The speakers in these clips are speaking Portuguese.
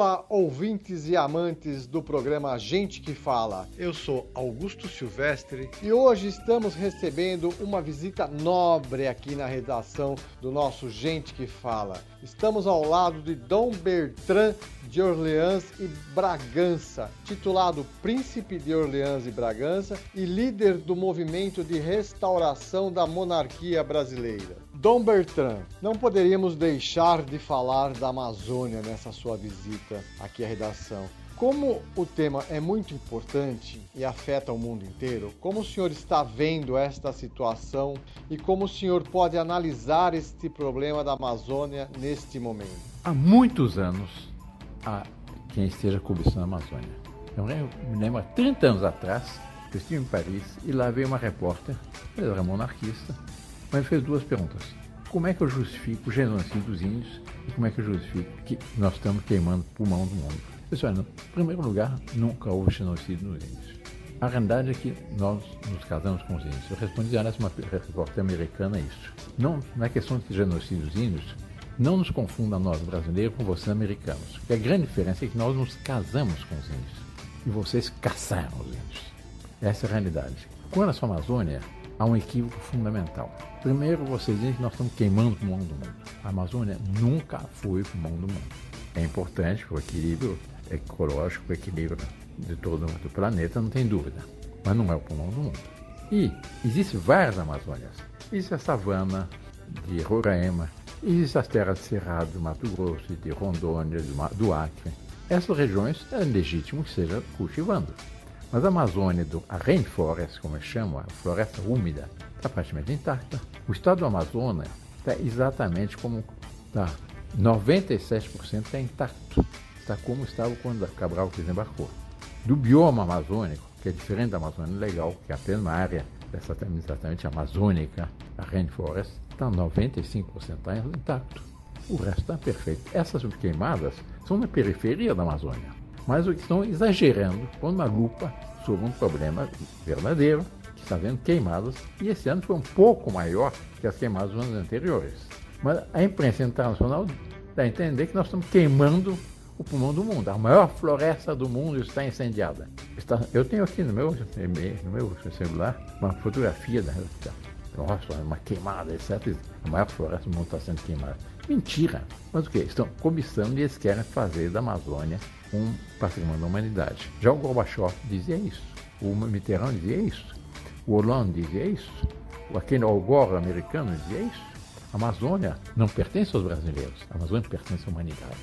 Olá, ouvintes e amantes do programa Gente que Fala. Eu sou Augusto Silvestre e hoje estamos recebendo uma visita nobre aqui na redação do nosso Gente que Fala. Estamos ao lado de Dom Bertrand de Orleans e Bragança, titulado Príncipe de Orleans e Bragança e líder do movimento de restauração da monarquia brasileira. Dom Bertrand, não poderíamos deixar de falar da Amazônia nessa sua visita aqui à redação. Como o tema é muito importante e afeta o mundo inteiro, como o senhor está vendo esta situação e como o senhor pode analisar este problema da Amazônia neste momento? Há muitos anos há quem esteja cobiçando a Amazônia. Eu me lembro, há 30 anos atrás, eu estive em Paris e lá veio uma repórter, ela era monarquista, mas fez duas perguntas. Como é que eu justifico o genocídio dos índios e como é que eu justifico que nós estamos queimando o pulmão do mundo? Pessoal, em primeiro lugar, nunca houve genocídio nos índios. A realidade é que nós nos casamos com os índios. Eu respondi a uma repórter americana isso. Não, na questão de genocídio dos índios, não nos confunda nós brasileiros com vocês americanos. Porque a grande diferença é que nós nos casamos com os índios e vocês caçaram os índios. Essa é a realidade. Com relação à Amazônia, há um equívoco fundamental. Primeiro, vocês dizem que nós estamos queimando o pulmão do mundo. A Amazônia nunca foi o pulmão do mundo. É importante para o equilíbrio ecológico, o equilíbrio de todo o planeta, não tem dúvida. Mas não é o pulmão do mundo. E existem várias Amazônias. Existe a savana de Roraima, existe as terras de Cerrado, do Mato Grosso, de Rondônia, do Acre. Essas regiões é legítimo que seja cultivando. Mas a Amazônia, do, a rainforest, como chama, a floresta úmida, está praticamente intacta. O estado do Amazonas está exatamente como está. 97% está intacto está como estava quando Cabral desembarcou. Do bioma amazônico, que é diferente da Amazônia Legal, que é apenas uma área dessa exatamente amazônica, a rainforest, está 95% tá intacto. O resto está perfeito. Essas queimadas são na periferia da Amazônia, mas o que estão exagerando com uma lupa sobre um problema verdadeiro, que está vendo queimadas, e esse ano foi um pouco maior que as queimadas dos anos anteriores. Mas a imprensa internacional dá a entender que nós estamos queimando o pulmão do mundo. A maior floresta do mundo está incendiada. Está, eu tenho aqui no meu, no meu celular uma fotografia da, nossa, uma queimada, etc. A maior floresta do mundo está sendo queimada. Mentira! Mas o que? Estão cobiçando e eles querem fazer da Amazônia um patrimônio da humanidade. Já o Gorbachev dizia isso. O Mitterrand dizia isso. O Hollande dizia isso. Aquele Algor americano dizia isso. A Amazônia não pertence aos brasileiros. A Amazônia pertence à humanidade.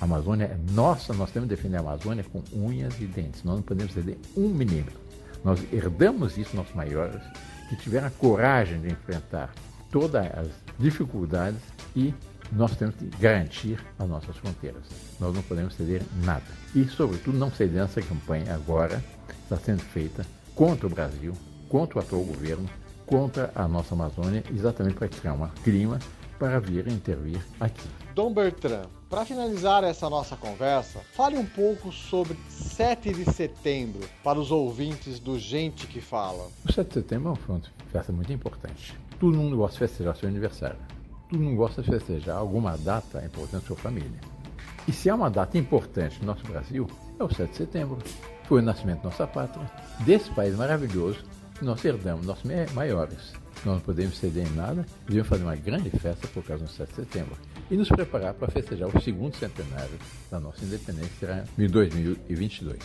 A Amazônia é nossa, nós temos que defender a Amazônia com unhas e dentes. Nós não podemos ceder um milímetro. Nós herdamos isso nossos maiores, que tiveram a coragem de enfrentar todas as dificuldades e nós temos que garantir as nossas fronteiras. Nós não podemos ceder nada. E, sobretudo, não ceder essa campanha agora está sendo feita contra o Brasil, contra o atual governo, contra a nossa Amazônia, exatamente para criar um clima para vir intervir aqui. Dom Bertrand, para finalizar essa nossa conversa, fale um pouco sobre 7 de setembro para os ouvintes do Gente que Fala. O 7 de setembro é uma festa muito importante. Todo mundo gosta de festejar seu aniversário. Todo mundo gosta de festejar alguma data importante para sua família. E se há uma data importante no nosso Brasil, é o 7 de setembro. Foi o nascimento da nossa pátria, desse país maravilhoso que nós herdamos, nossos maiores. Nós não podemos ceder em nada, devemos fazer uma grande festa por causa do 7 de setembro e nos preparar para festejar o segundo centenário da nossa independência, será em 2022.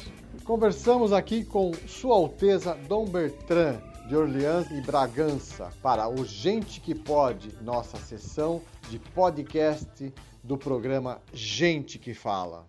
Conversamos aqui com Sua Alteza Dom Bertrand de Orleans e Bragança para o Gente que Pode, nossa sessão de podcast do programa Gente que Fala.